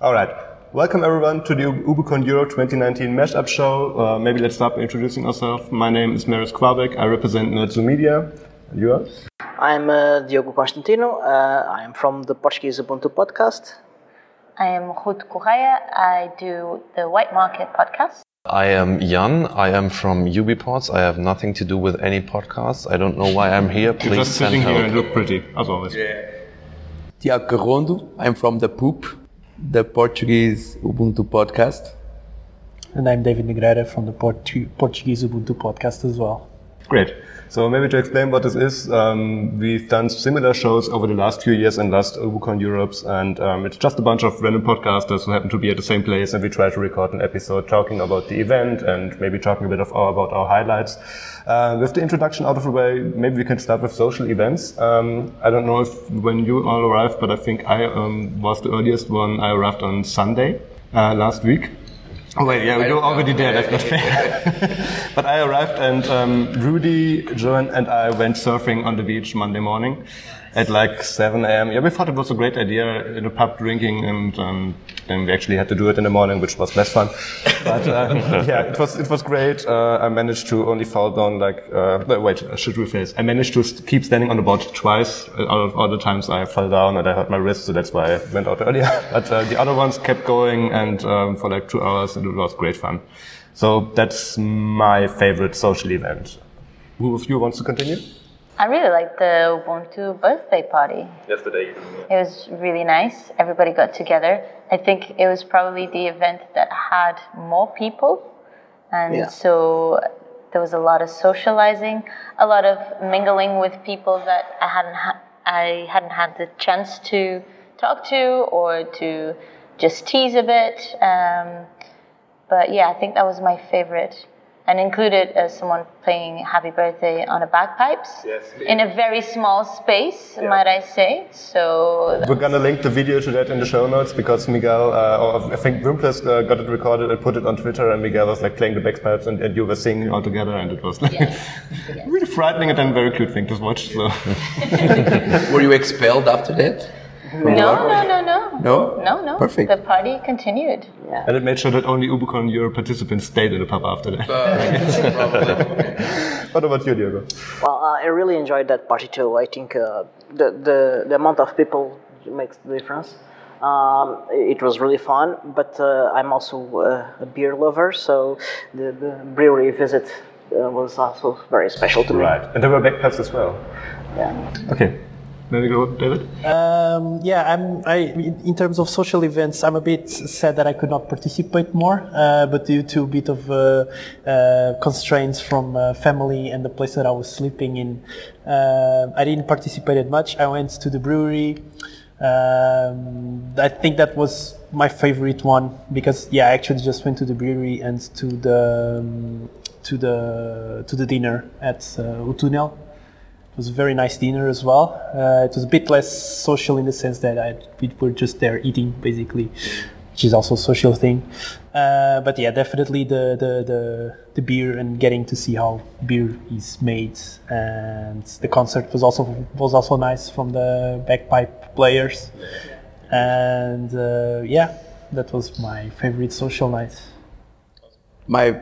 All right. Welcome everyone to the UbuCon Europe 2019 Mashup Show. Uh, maybe let's start by introducing ourselves. My name is Marius Quabeck. I represent Nerdzoom Media. And you are? I'm uh, Diogo Constantino. Uh, I am from the Portuguese Ubuntu podcast. I am Ruth Correia. I do the White Market podcast. I am Jan. I am from UBports. I have nothing to do with any podcasts. I don't know why I'm here. Please Just send sitting here and look pretty, as always. Tiago Rondo. I'm from The Poop, the Portuguese Ubuntu podcast. And I'm David Negreira from the Portu- Portuguese Ubuntu podcast as well. Great. So maybe to explain what this is, um, we've done similar shows over the last few years and last UbuCon Europes, and um, it's just a bunch of random podcasters who happen to be at the same place, and we try to record an episode talking about the event and maybe talking a bit of our, about our highlights. Uh, with the introduction out of the way, maybe we can start with social events. Um, I don't know if when you all arrived, but I think I um, was the earliest one. I arrived on Sunday uh, last week. Oh wait, yeah, you're already there. That's not fair. but I arrived, and um, Rudy, Joan, and I went surfing on the beach Monday morning at like 7 a.m. Yeah, we thought it was a great idea in a pub drinking, and um, then we actually had to do it in the morning, which was less fun. But uh, yeah, it was it was great. Uh, I managed to only fall down like uh, wait, should rephrase. I managed to keep standing on the board twice uh, out of all the times I fell down and I hurt my wrist, so that's why I went out earlier. But uh, the other ones kept going and um, for like two hours, and it was great fun. So that's my favorite social event. Who of you wants to continue? I really liked the Ubuntu birthday party. Yesterday. It was really nice. Everybody got together. I think it was probably the event that had more people. And Yeah. so there was a lot of socializing, a lot of mingling with people that I hadn't ha- I hadn't had the chance to talk to or to just tease a bit. Um, but yeah, I think that was my favorite. And included uh, someone playing Happy Birthday on a bagpipes Yes. in a very small space, might I say. So We're gonna link the video to that in the show notes because Miguel, uh, I think Wimpress uh, got it recorded and put it on Twitter, and Miguel was like playing the bagpipes and, and you were singing all together, and it was like really frightening and then very cute thing to watch. So. Were you expelled after that? From the no, no, no, no, No? no, no. Perfect. The party continued. And it made sure that only UbuCon Europe participants stayed in the pub after that. what about you, Diego? Well, uh, I really enjoyed that party too. I think uh, the, the the amount of people makes the difference. Um, it was really fun, but uh, I'm also uh, a beer lover, so the, the brewery visit uh, was also very special to me. Right. And there were bagpipes as well. Yeah. Okay. Go, David? Um, yeah, I'm. I in in terms of social events, I'm a bit sad that I could not participate more, uh, but due to a bit of uh, uh, constraints from uh, family and the place that I was sleeping in, uh, I didn't participate much. I went to the brewery. Um, I think that was my favorite one because yeah, I actually just went to the brewery and to the um, to the to the dinner at uh, Utunel. It was a very nice dinner as well. Uh, it was a bit less social in the sense that I, we were just there eating, basically, which is also a social thing. Uh, but yeah, definitely the, the, the, the beer and getting to see how beer is made, and the concert was also was also nice from the bagpipe players, and uh, yeah, that was my favorite social night. My,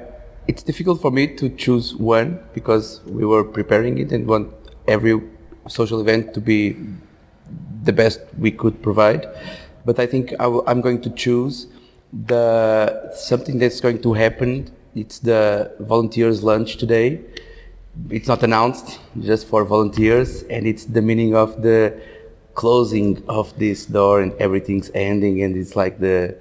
it's difficult for me to choose one because we were preparing it and want every social event to be the best we could provide. But I think I w- I'm going to choose the something that's going to happen. It's the volunteers lunch today. It's not announced, just for volunteers, and it's the meaning of the closing of this door and everything's ending, and it's like the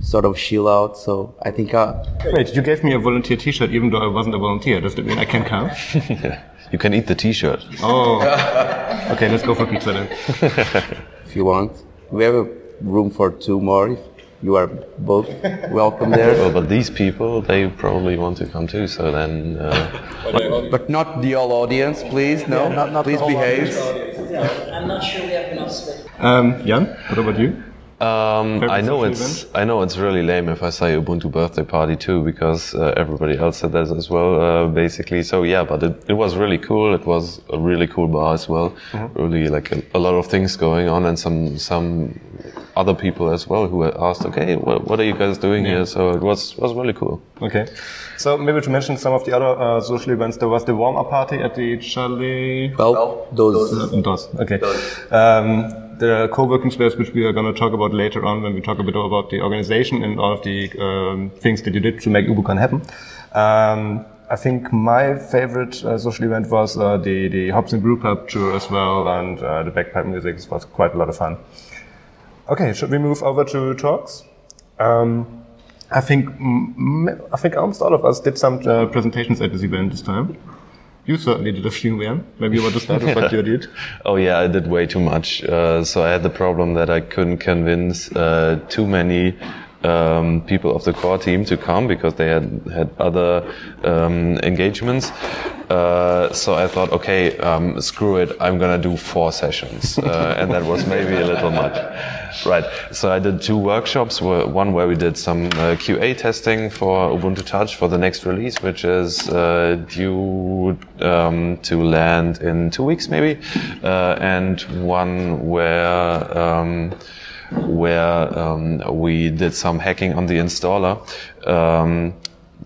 sort of chill out. So I think uh, Wait, you gave me a volunteer t-shirt even though I wasn't a volunteer. Does that mean I can come? You can eat the T-shirt. Oh. Okay, let's go for pizza then. if you want, we have a room for two more. If you are both welcome there, Well, but these people, they probably want to come too. So then, uh, but not the all audience, please. No, not- not the please whole behave. I'm not sure we have enough space. Um, Jan, what about you? Um, I know it's event? I know it's really lame if I say Ubuntu birthday party too because uh, everybody else said that as well uh, basically. So yeah, but it, it was really cool. It was a really cool bar as well. Mm-hmm. Really like a, a lot of things going on and some some other people as well who asked, okay, what, what are you guys doing here? So it was was really cool. Okay. So maybe to mention some of the other uh, social events, there was the warm-up party at the Charlie. Well, those. Does. Okay. Um, the co-working space, which we are going to talk about later on when we talk a bit about the organization and all of the um, things that you did to make UbuCon happen. Um, I think my favorite uh, social event was uh, the the Hops and Brew Pub tour as well, and uh, the bagpipe music was quite a lot of fun. Okay, should we move over to talks? Um, I think I think almost all of us did some uh, presentations at this event this time. You certainly did a few, man. Maybe you want to start with what you did. Oh yeah, I did way too much. Uh, so I had the problem that I couldn't convince uh, too many um, people of the core team to come because they had had other um, engagements. Uh, so I thought, okay, um, screw it, I'm gonna do four sessions, uh, and that was maybe a little much. Right. So I did two workshops. One where we did some uh, QA testing for Ubuntu Touch for the next release, which is uh, due um, to land in two weeks, maybe, uh, and one where. Where um, we did some hacking on the installer. Um,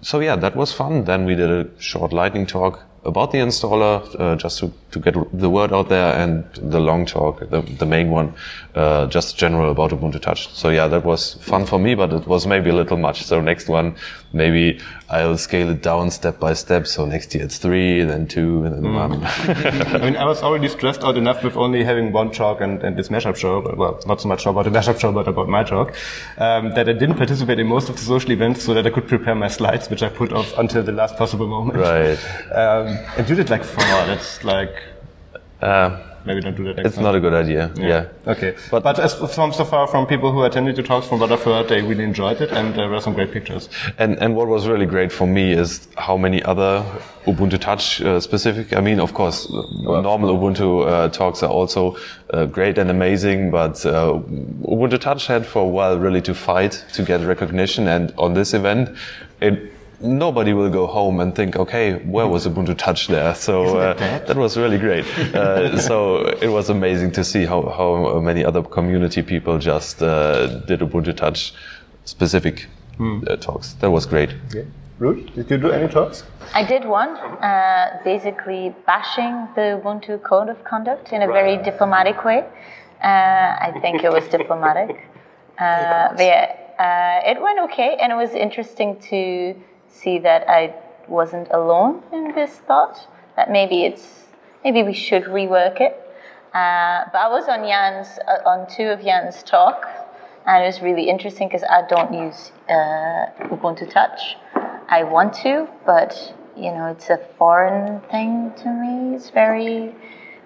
so yeah, that was fun. Then we did a short lightning talk about the installer, uh, just to, to get the word out there, and the long talk, the, the main one, uh, just general about Ubuntu Touch. So yeah, that was fun for me, but it was maybe a little much. So next one, maybe I'll scale it down step by step. So next year it's three, then two, and then one. I mean, I was already stressed out enough with only having one talk and, and this mashup show, but, well, not so much about the mashup show, but about my talk, um, that I didn't participate in most of the social events so that I could prepare my slides, which I put off until the last possible moment. right. Um, and you did like four. That's like, Uh, maybe don't do that it's time. not a good idea. yeah. Okay. But, but as from so far from people who attended the talks, from what I've heard, they really enjoyed it and there were some great pictures. And and what was really great for me is how many other Ubuntu Touch uh, specific. I mean, of course, uh, normal Ubuntu uh, talks are also uh, great and amazing, but uh, Ubuntu Touch had for a while really to fight to get recognition. And on this event, it. Nobody will go home and think, okay, where was Ubuntu Touch there? So uh, that was really great. Uh, so it was amazing to see how, how many other community people just uh, did Ubuntu Touch specific uh, talks. That was great. Okay. Ruth, did you do any talks? I did one, uh, basically bashing the Ubuntu Code of Conduct in a very diplomatic way. Uh, I think it was diplomatic. Uh, but yeah, uh, it went okay, and it was interesting to see that I wasn't alone in this thought. That maybe it's maybe we should rework it. Uh, but I was on Jan's uh, on two of Jan's talk, and it was really interesting because I don't use uh, Ubuntu Touch. I want to, but you know, it's a foreign thing to me. It's very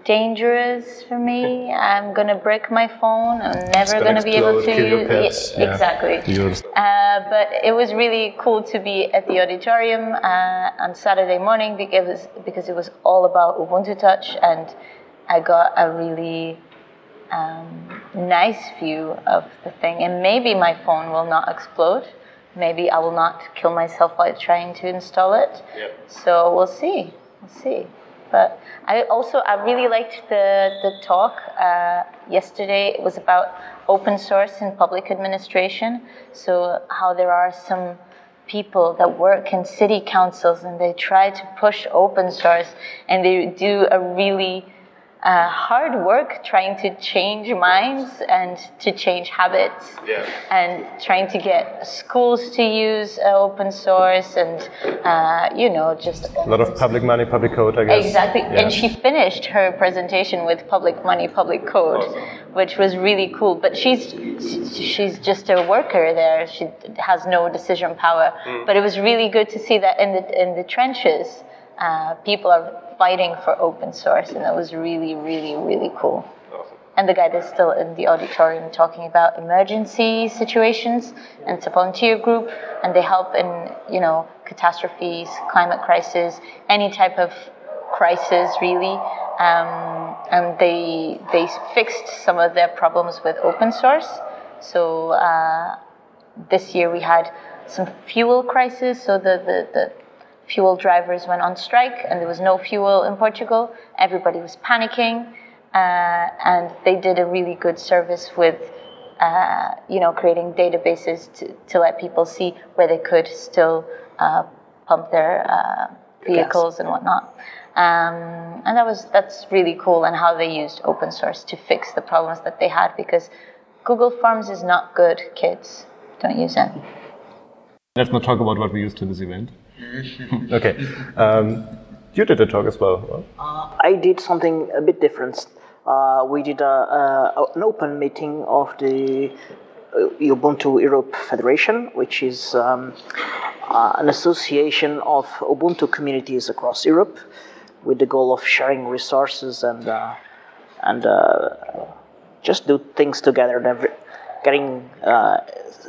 dangerous for me. I'm gonna break my phone. I'm never gonna gonna, be able to. kill your Yeah, pets. Yeah. Exactly. Yours. Uh, but it was really cool to be at the auditorium uh, on Saturday morning because because it was all about Ubuntu Touch, and I got a really um, nice view of the thing. And maybe my phone will not explode. Maybe I will not kill myself while trying to install it. So we'll see. We'll see. But I also I really liked the the talk uh, yesterday. It was about open source in public administration. So how there are some people that work in city councils and they try to push open source and they do a really uh, hard work trying to change minds and to change habits and trying to get schools to use uh, open source and uh, you know just A lot of public money, public code, I guess. Exactly. Yeah. And she finished her presentation with public money, public code, which was really cool. But she's she's just a worker there. She has no decision power. But it was really good to see that in the in the trenches, uh, people are fighting for open source, and that was really, really, really cool. And the guy that's still in the auditorium talking about emergency situations, and it's a volunteer group, and they help in you know catastrophes, climate crisis, any type of crisis really. Um, and they they fixed some of their problems with open source, So uh, this year we had some fuel crisis. So the, the, the fuel drivers went on strike and there was no fuel in Portugal. Everybody was panicking. Uh, and they did a really good service with, uh, you know, creating databases to, to let people see where they could still uh, pump their uh, vehicles and whatnot. Um, and that was that's really cool and how they used open source to fix the problems that they had because Google Forms is not good, kids. Don't use it. Let's not talk about what we used to this event. okay. Um, you did a talk as well. I did something a bit different. Uh, we did a, a, an open meeting of the uh, Ubuntu Europe Federation, which is um, uh, an association of Ubuntu communities across Europe, with the goal of sharing resources and uh, and uh, just do things together, getting uh,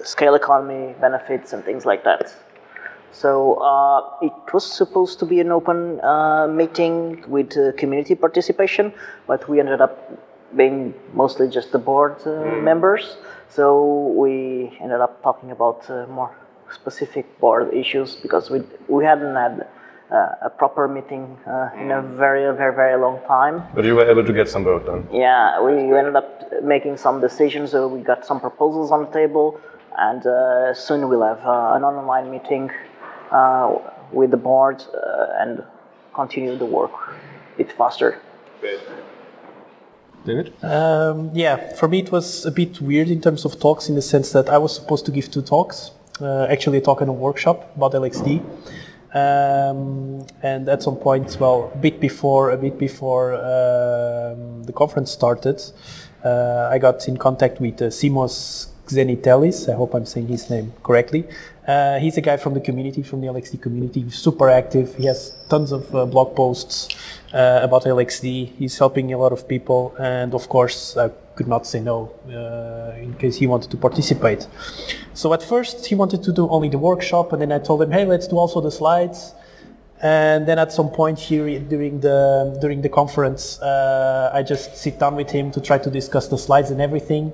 scale economy benefits and things like that. So uh, it was supposed to be an open uh, meeting with uh, community participation, but we ended up being mostly just the board uh, members. So we ended up talking about uh, more specific board issues because we we hadn't had uh, a proper meeting in a very very very long time. But you were able to get some work done. Yeah, we ended up making some decisions. So we got some proposals on the table, and soon we'll have an online meeting with the board uh, and continue the work a bit faster. David? Um, yeah, for me it was a bit weird in terms of talks in the sense that I was supposed to give two talks, uh, actually a talk and a workshop about LXD. Um, and at some point, well, a bit before, a bit before um, the conference started, uh, I got in contact with uh, Simos Xenitellis. I hope I'm saying his name correctly. Uh, he's a guy from the community, from the LXD community. He's super active. He has tons of uh, blog posts uh, about LXD. He's helping a lot of people, and of course, I could not say no uh, in case he wanted to participate. So at first, he wanted to do only the workshop, and then I told him, "Hey, let's do also the slides." And then at some point here during the during the conference, uh, I just sit down with him to try to discuss the slides and everything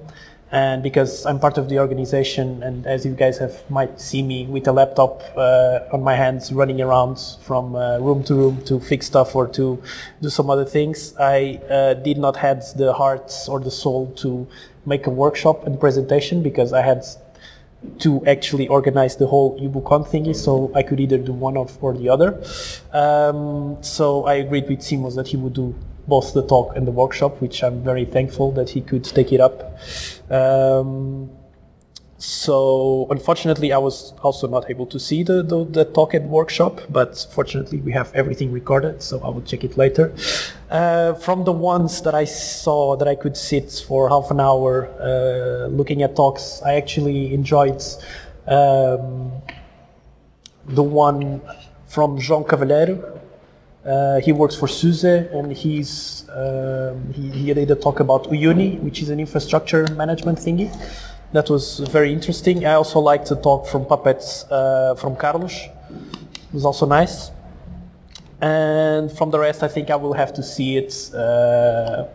and because I'm part of the organization, and as you guys have might see me with a laptop uh, on my hands, running around from uh, room to room to fix stuff or to do some other things, I uh, did not have the heart or the soul to make a workshop and presentation because I had to actually organize the whole UbuCon thingy, so I could either do one of or the other. Um, so I agreed with Simos that he would do both the talk and the workshop, which I'm very thankful that he could take it up. Um, so unfortunately, I was also not able to see the, the, the, talk and workshop, but fortunately we have everything recorded, so I will check it later. Uh, from the ones that I saw that I could sit for half an hour uh, looking at talks, I actually enjoyed um, the one from João Cavaleiro, uh, he works for SUSE and he's um, he, he did a talk about Uyuni, which is an infrastructure management thingy. That was very interesting. I also liked the talk from Puppets uh, from Carlos. It was also nice. And from the rest, I think I will have to see it uh,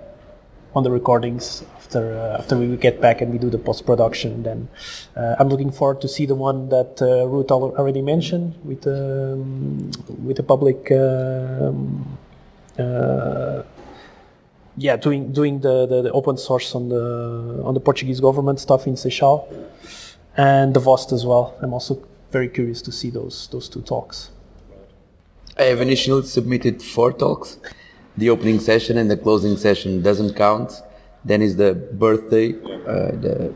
on the recordings after uh, after we get back and we do the post production. Then uh, I'm looking forward to see the one that uh, Ruth already mentioned with um, with the public. Um, uh, yeah, doing doing the, the, the, open source on the on the Portuguese government stuff in Seixal, and the VOST as well. I'm also very curious to see those those two talks. I have initially submitted four talks. The opening session and the closing session doesn't count. Then is the birthday, uh, the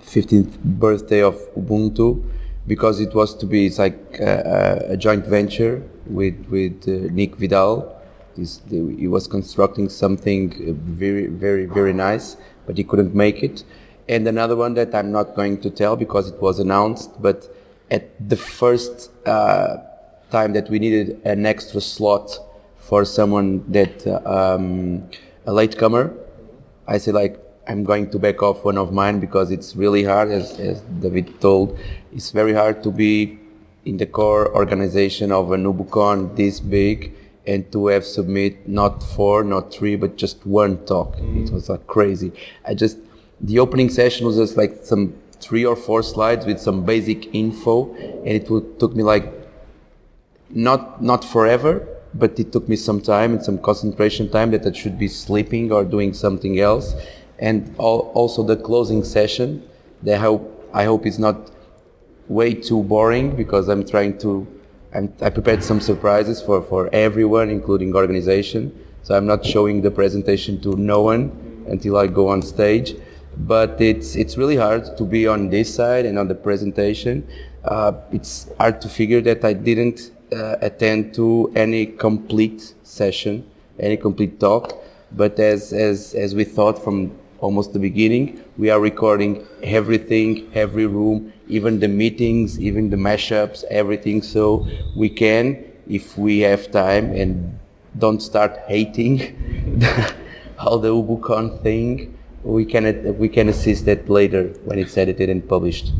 15th birthday of Ubuntu, because it was to be it's like a, a joint venture with with uh, Nick Vidal. He's, he was constructing something very very very nice, but he couldn't make it. And another one that I'm not going to tell because it was announced, but at the first uh, time that we needed an extra slot for someone that uh, um, a latecomer I say like I'm going to back off one of mine because it's really hard, as, as David told. It's very hard to be in the core organization of a UbuCon this big and to have submit not four, not three, but just one talk. Mm. It was like crazy. I just the opening session was just like some three or four slides with some basic info, and it would, took me like not not forever, but it took me some time and some concentration time that I should be sleeping or doing something else, and al- also the closing session. That I hope I hope is not way too boring because I'm trying to. I'm, I prepared some surprises for, for everyone, including organization. So I'm not showing the presentation to no one until I go on stage. But it's it's really hard to be on this side and on the presentation. Uh, it's hard to figure that I didn't uh, attend to any complete session, any complete talk. But as as as we thought from almost the beginning, we are recording everything, every room, even the meetings, even the mashups, everything. So we can, if we have time and don't start hating all the UbuCon thing, we can we can assist that later when it's edited and published.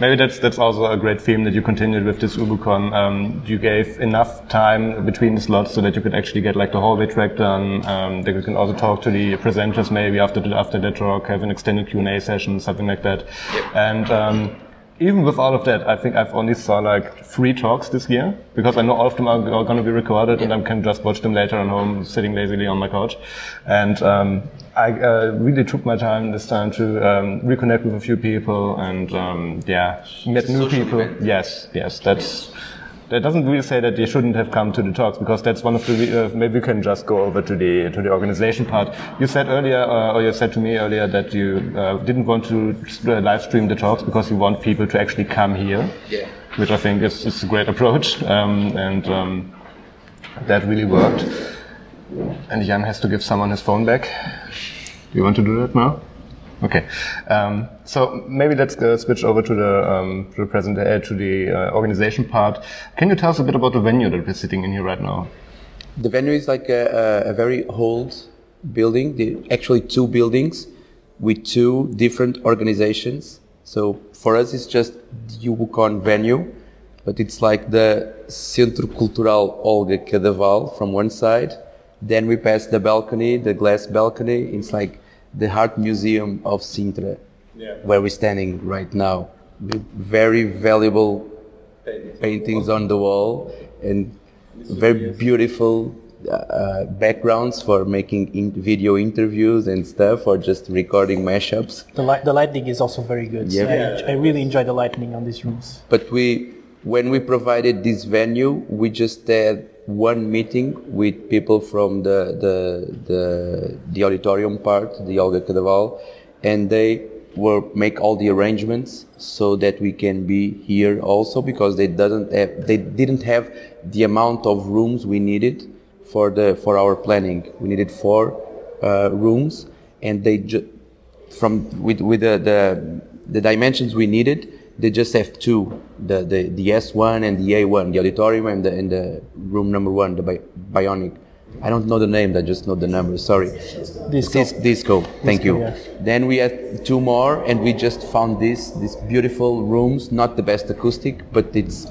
Maybe that's that's also a great theme that you continued with this UbuCon. Um, you gave enough time between the slots so that you could actually get like the hallway track done. Um, that you can also talk to the presenters maybe after the, after that talk, have an extended Q and A session, something like that. And um, even with all of that, I think I've only saw like three talks this year because I know all of them are, are going to be recorded and I can just watch them later at home, sitting lazily on my couch. And um, I uh, really took my time this time to um, reconnect with a few people and um, yeah, met new people. Yes, yes, that's. That doesn't really say that they shouldn't have come to the talks because that's one of the. Uh, maybe we can just go over to the to the organization part. You said earlier, uh, or you said to me earlier that you uh, didn't want to uh, live stream the talks because you want people to actually come here. Yeah. Which I think is, is a great approach, um, and um, that really worked. And Jan has to give someone his phone back. Do you want to do that now? Okay. Um, so maybe let's uh, switch over to the um, to the present uh, to the uh, organization part. Can you tell us a bit about the venue that we're sitting in here right now? The venue is like a, a, very old building, the, actually two buildings with two different organizations. So for us, it's just the UbuCon venue, but it's like the Centro Cultural Olga Cadaval from one side. Then we pass the balcony, the glass balcony. It's like the Art Museum of Sintra, where we're standing right now. With very valuable paintings on the wall and very beautiful uh, backgrounds for making in video interviews and stuff or just recording mashups. The, light, the lighting is also very good. So Yeah. I, I really enjoy the lighting on these rooms. But we, when we provided this venue, we just had one meeting with people from the the the, the auditorium part, the Olga Cadaval, and they will make all the arrangements so that we can be here also because they doesn't have they didn't have the amount of rooms we needed for the for our planning. We needed four uh, rooms, and they ju- from with with the, the the dimensions we needed, they just have two: the the, the S1 and the A1, the auditorium and the and the room number one, the bi- bionic. I don't know the name, I just know the number. Sorry. Disco. Dis- disco. Thank you. yeah. Then we had two more, and we just found this these beautiful rooms. Not the best acoustic, but it's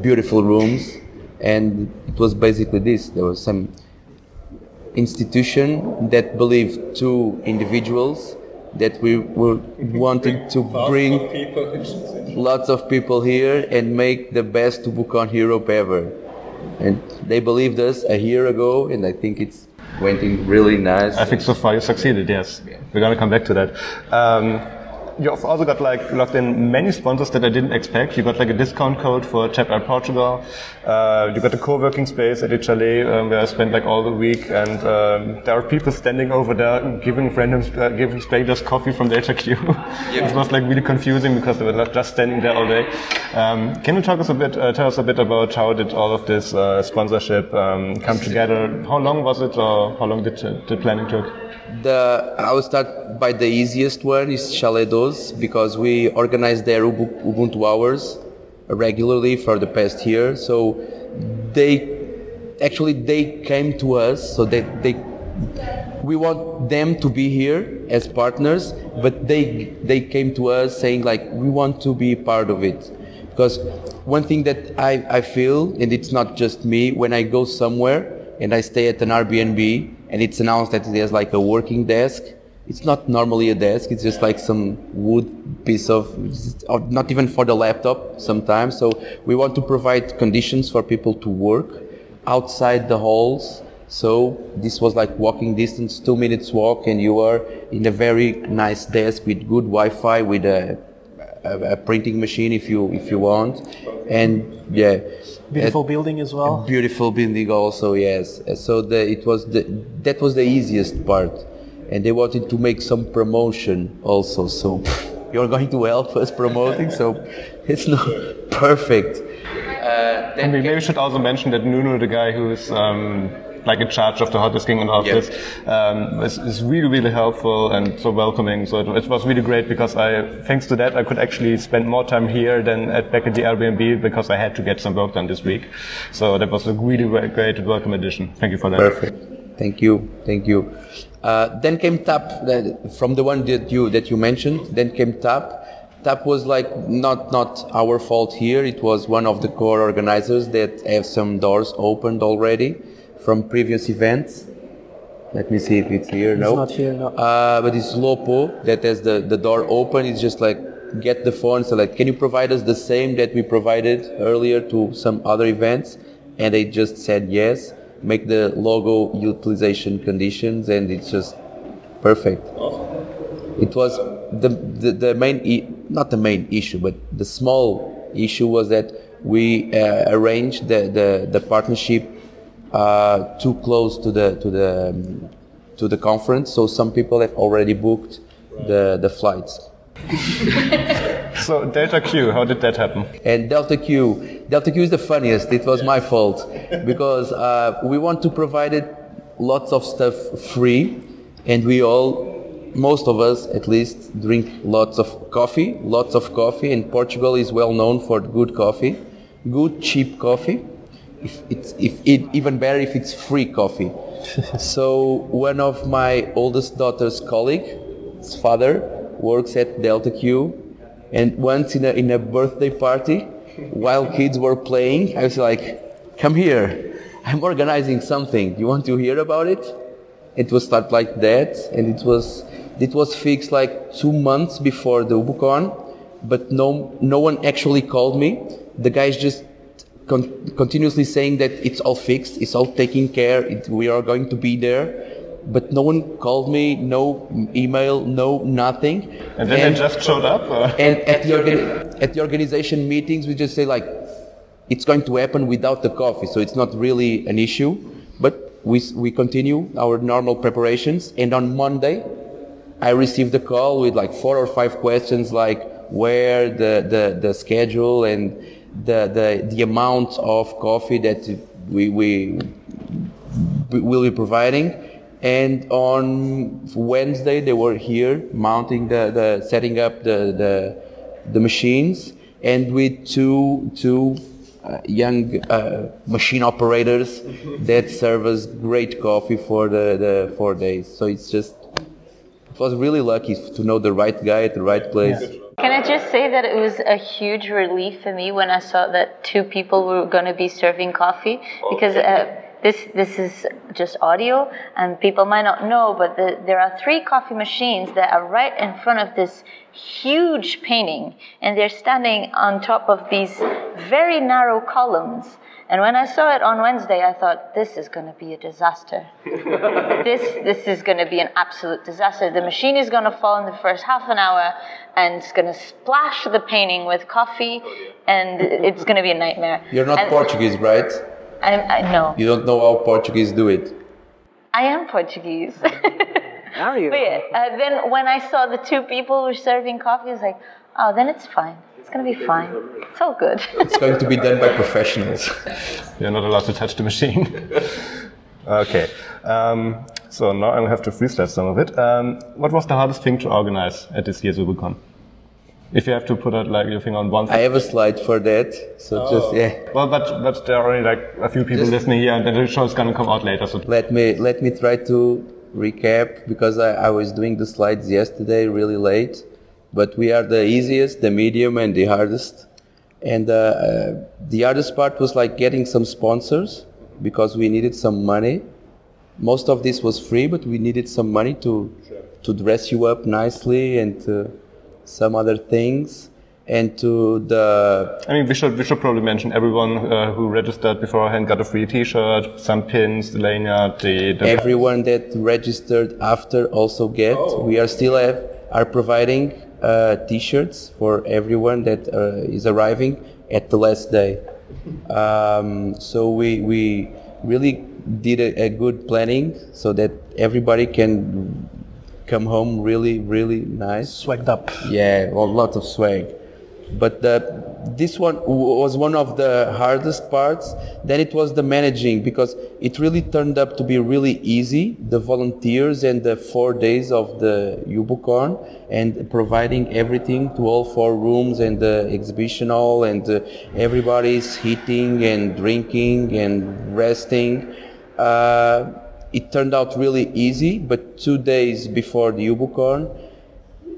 beautiful rooms, and it was basically this. There was some institution that believed two individuals that we were wanting to bring lots of people here and make the best UbuCon Europe ever. And they believed us a year ago, and I think it's went in really nice. I think so far you succeeded. Yes, we're gonna come back to that. Um, you've also got like locked in many sponsors that I didn't expect. You got like a discount code for TAP Air Portugal. Uh, you got a co-working space at the chalet um, where I spent like all the week, and um, there are people standing over there giving random, uh, giving strangers coffee from the HQ. it was like really confusing because they were not just standing there all day. Um, can you talk us a bit, uh, tell us a bit about how did all of this uh, sponsorship um, come together? How long was it, or how long did the planning took? The I will start by the easiest one is Chalet Because we organize their Ubuntu hours regularly for the past year. So they actually they came to us so that they we want them to be here as partners, but they they came to us saying like we want to be part of it because one thing that I, I feel and it's not just me when I go somewhere and I stay at an Airbnb and it's announced that there's like a working desk it's not normally a desk. It's just like some wood piece of, not even for the laptop sometimes. So we want to provide conditions for people to work outside the halls. So this was like walking distance, two minutes walk, and you are in a very nice desk with good Wi-Fi, with a, a, a printing machine if you if you want, and yeah, Beautiful building as well. beautiful building also yes so the, it was the that was the easiest part and they wanted to make some promotion also so you're going to help us promoting so it's not perfect uh, And we maybe should also mention that Nuno, the guy who is um, like in charge of the hot desking and all of Yeah. this, um, is, is really, really helpful and so welcoming. So it, it was really great because I, thanks to that, I could actually spend more time here than at back at the Airbnb because I had to get some work done this week. So that was a really great welcome addition. Thank you for that. Perfect. Thank you. Thank you. Uh, then came Tap that, from the one that you that you mentioned. Then came Tap. Tap was like not not our fault here. It was one of the core organizers that have some doors opened already from previous events. Let me see if it's here. no, it's not here, no. Uh, but it's Lopo that has the, the door open. It's just like get the phone. So like, can you provide us the same that we provided earlier to some other events? And they just said yes. Make the logo utilization conditions, and it's just perfect. It was the the, the main e- not the main issue, but the small issue was that we uh, arranged the the, the partnership uh, too close to the to the um, to the conference, so some people have already booked the the flights. So Delta Q, how did that happen? And Delta Q, Delta Q is the funniest. It was my fault because uh, we want to provide it lots of stuff free, and we all, most of us at least, drink lots of coffee. Lots of coffee, and Portugal is well known for good coffee, good cheap coffee. If it's if it, even better if it's free coffee. so one of my oldest daughter's colleague, his father, works at Delta Q, and once in a, in a birthday party, while kids were playing, I was like, come here, I'm organizing something. Do you want to hear about it? It was start like that, and it was, it was fixed like two months before the Ubucon, but no, no one actually called me. The guys just con- continuously saying that it's all fixed, it's all taken care, it, we are going to be there. But no one called me, no email, no nothing. And then they just showed up? Or? And at the, at the organization meetings, we just say like, it's going to happen without the coffee, so it's not really an issue. But we, we continue our normal preparations. And on Monday, I received a call with like four or five questions like where the, the, the schedule and the, the, the amount of coffee that we, we will be providing. And on Wednesday, they were here mounting the, the setting up the, the, the machines and with two, two uh, young uh, machine operators that serve us great coffee for the, the four days. So it's just, it was really lucky to know the right guy at the right place. Can I just say that it was a huge relief for me when I saw that two people were going to be serving coffee because uh, this this is just audio and people might not know, but the, there are three coffee machines that are right in front of this huge painting, and they're standing on top of these very narrow columns. And when I saw it on Wednesday, I thought this is going to be a disaster this this is going to be an absolute disaster. The machine is going to fall in the first half an hour, and it's going to splash the painting with coffee, and it's going to be a nightmare. You're not And Portuguese, right? I, I know. You don't know how Portuguese do it. I am Portuguese. Are you? But yeah, uh, then when I saw the two people who were serving coffee, I was like, oh, then it's fine. It's going to be fine. It's all good. It's going to be done by professionals. You're not allowed to touch the machine. okay. Um, so now I'll have to freestyle some of it. Um, what was the hardest thing to organize at this year's UbuCon? If you have to put out like your finger on one I have a slide for that. So just yeah. Well, but but there are only like a few people Just- listening here, and then the show is gonna come out later. So Let me let me try to recap because I, I was doing the slides yesterday really late. But we are the easiest, the medium, and the hardest. And uh, uh, the hardest part was like getting some sponsors because we needed some money. Most of this was free, but we needed some money to to dress you up nicely and to some other things and to the I mean, we should we should probably mention everyone uh, who registered beforehand got a free T-shirt, some pins, the lanyard, the, the everyone that registered after also get. We are still have, are providing uh, T-shirts for everyone that uh, is arriving at the last day. Um, so we we really did a, a good planning so that everybody can come home really really nice. Swagged up. Yeah, a lot of swag. But the, this one was one of the hardest parts. Then it was the managing because it really turned up to be really easy. The volunteers and the four days of the UbuCon and providing everything to all four rooms and the exhibition hall and uh, everybody's eating and drinking and resting. Uh, it turned out really easy, but two days before the UbuCon,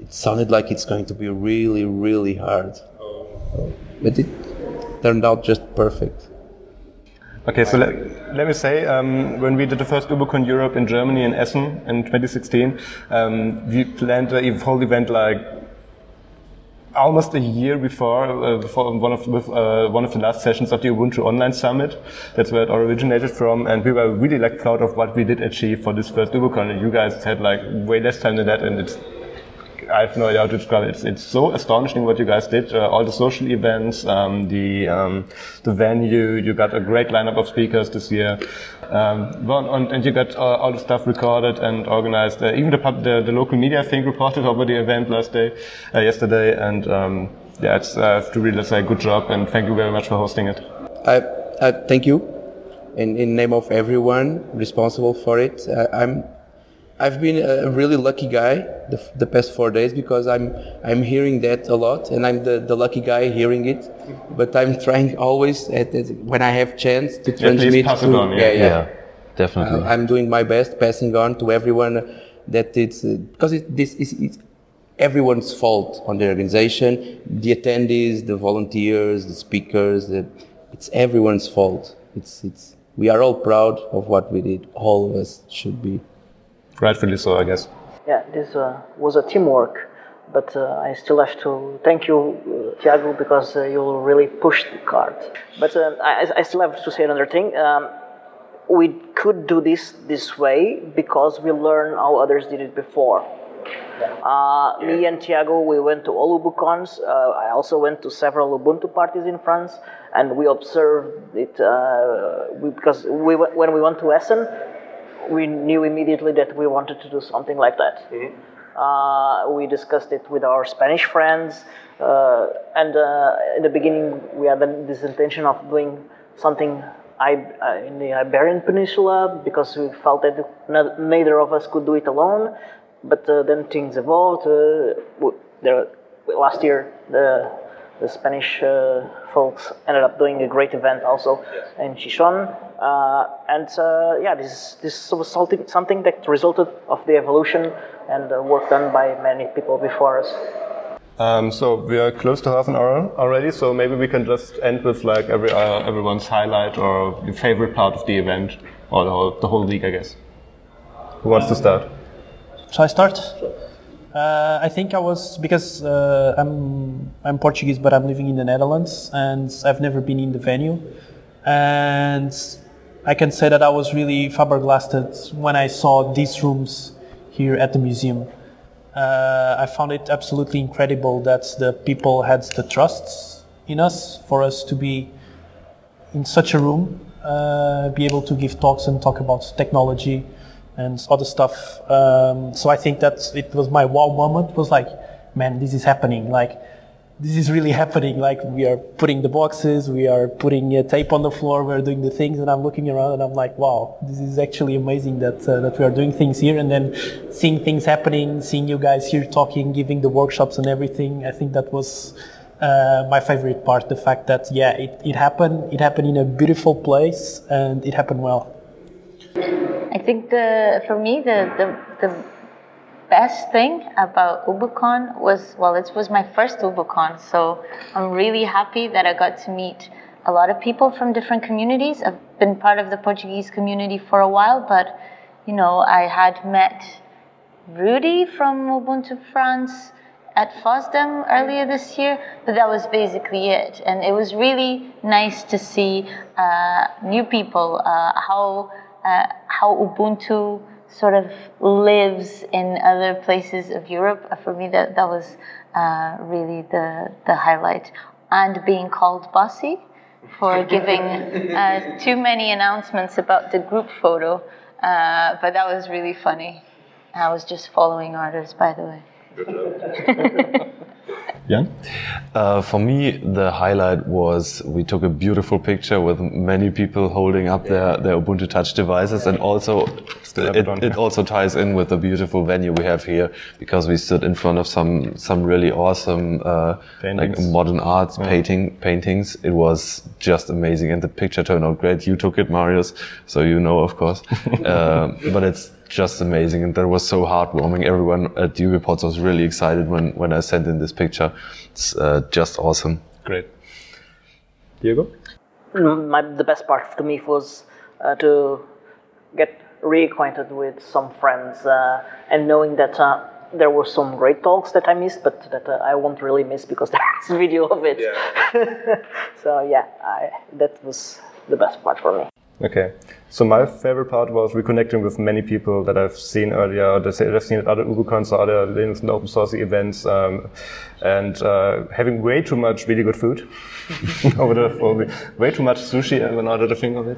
it sounded like it's going to be really, really hard. But it turned out just perfect. Okay, so let, let me say, um, when we did the first UbuCon Europe in Germany in Essen in 2016, um, we planned the whole event like almost a year before, uh, before one of with, uh, one of the last sessions of the Ubuntu Online Summit. That's where it all originated from, and we were really like proud of what we did achieve for this first UbuCon. And you guys had like way less time than that, and it's I have no idea how to describe it. It's, it's so astonishing what you guys did. Uh, all the social events, um, the um, the venue. You got a great lineup of speakers this year, um, well, and, and you got uh, all the stuff recorded and organized. Uh, even the, pub, the the local media thing reported over the event last day, uh, yesterday, and um, yeah, it's uh, to really say good job and thank you very much for hosting it. I, I thank you, in in name of everyone responsible for it. I, I'm I've been a really lucky guy the, the past four days because I'm I'm hearing that a lot and I'm the, the lucky guy hearing it, but I'm trying always at, at when I have chance to transmit. pass it to, on, yeah. yeah, definitely. Uh, I'm doing my best, passing on to everyone that it's uh, because it, this is it's everyone's fault on the organization, the attendees, the volunteers, the speakers. The, it's everyone's fault. It's it's we are all proud of what we did. All of us should be. Rightfully so, I guess. Yeah, this uh, was a teamwork, but uh, I still have to thank you, uh, Tiago, because uh, you really pushed the cart. But uh, I, I still have to say another thing. Um, we could do this this way because we learned how others did it before. Uh, Me and Tiago, we went to all UbuCons. Uh, I also went to several Ubuntu parties in France, and we observed it uh, we, because we, when we went to Essen, we knew immediately that we wanted to do something like that. Uh, we discussed it with our Spanish friends, uh, and uh, in the beginning we had this intention of doing something I, uh, in the Iberian Peninsula because we felt that neither of us could do it alone. But uh, then things evolved. Uh, there, last year, the the Spanish uh, folks ended up doing a great event also in Gijón. Uh, and uh, yeah, this, this was something, something that resulted of the evolution and uh, work done by many people before us. Um, so we are close to half an hour already, so maybe we can just end with like every uh, everyone's highlight or your favorite part of the event or the whole, the whole week, I guess. Who wants to start? Shall I start? Uh, I think I was because uh, I'm I'm Portuguese, but I'm living in the Netherlands, and I've never been in the venue, and I can say that I was really flabbergasted when I saw these rooms here at the museum. Uh, I found it absolutely incredible that the people had the trust in us for us to be in such a room, uh, be able to give talks and talk about technology and other stuff. Um, so I think that it was my wow moment. Was like, man, this is happening. Like, this is really happening. Like, we are putting the boxes, we are putting a tape on the floor, we're doing the things, and I'm looking around and I'm like, wow, this is actually amazing that uh, that we are doing things here, and then seeing things happening, seeing you guys here talking, giving the workshops and everything. I think that was uh, my favorite part. The fact that yeah, it, it happened. It happened in a beautiful place, and it happened well. I think the for me the the, the best thing about UbuCon was well it was my first UbuCon so I'm really happy that I got to meet a lot of people from different communities. I've been part of the Portuguese community for a while but you know I had met Rudy from Ubuntu France at FOSDEM earlier this year, but that was basically it. And it was really nice to see uh, new people, uh, how, uh, how Ubuntu sort of lives in other places of Europe. Uh, For me, that, that was uh, really the, the highlight. And being called bossy for giving uh, too many announcements about the group photo, uh, but that was really funny. I was just following orders, by the way. Jan? Uh, for me, the highlight was we took a beautiful picture with many people holding up their, their Ubuntu Touch devices, and also it, it on. it also ties in with the beautiful venue we have here because we stood in front of some some really awesome uh, like modern arts painting paintings. It was just amazing, and the picture turned out great. You took it, Marius, so you know, of course. uh, but it's just amazing, and that was so heartwarming. Everyone at UBports was really excited when when I sent in this picture. It's uh, just awesome. Great. Diego? Mm, My, the best part to me was uh, to get reacquainted with some friends uh, and knowing that uh, there were some great talks that I missed, but that uh, I won't really miss because there's a video of it. so yeah, I, that was the best part for me. Okay. So my favorite part was reconnecting with many people that I've seen earlier, that I've seen at other UbuCons or other Linux and open source events, um, and uh, having way too much really good food way too much sushi uh, now that I think of it.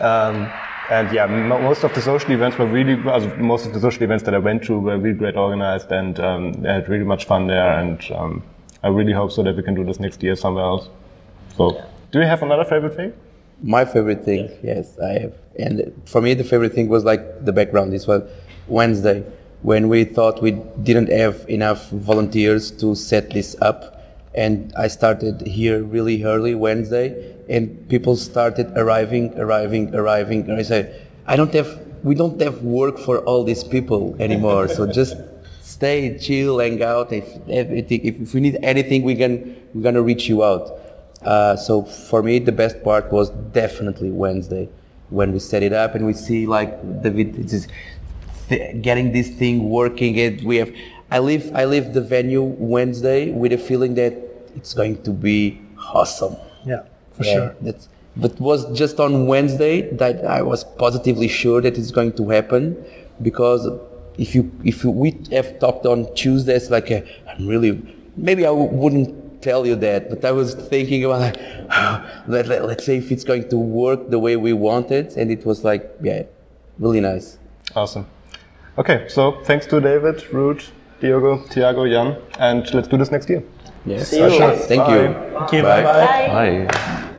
Um, and yeah, mo most of the social events were really, most of the social events that I went to were really great organized, and um, I had really much fun there. And um, I really hope so that we can do this next year somewhere else. So, do you have another favorite thing? My favorite thing, yes, I have. And for me, the favorite thing was like the background. This was Wednesday when we thought we didn't have enough volunteers to set this up. And I started here really early Wednesday, and people started arriving, arriving, arriving. And I said, I don't have, we don't have work for all these people anymore. so just stay, chill, hang out. If if, if we need anything, we can, we're gonna reach you out. Uh, so for me, the best part was definitely Wednesday when we set it up and we see like the it's th- getting this thing working. And we have, I leave, I leave the venue Wednesday with a feeling that it's going to be awesome. Yeah, for Yeah, sure. That's, but was just on Wednesday that I was positively sure that it's going to happen because if you if you, we have talked on Tuesdays like I'm really maybe I wouldn't tell you that but I was thinking about like let, let, let's say if it's going to work the way we want it and it was like yeah really nice Awesome. Okay, so thanks to David, Ruth, Diogo, Tiago, Jan, and let's do this next year. yes See you. thank you Bye. Thank you. Bye. Bye. Bye.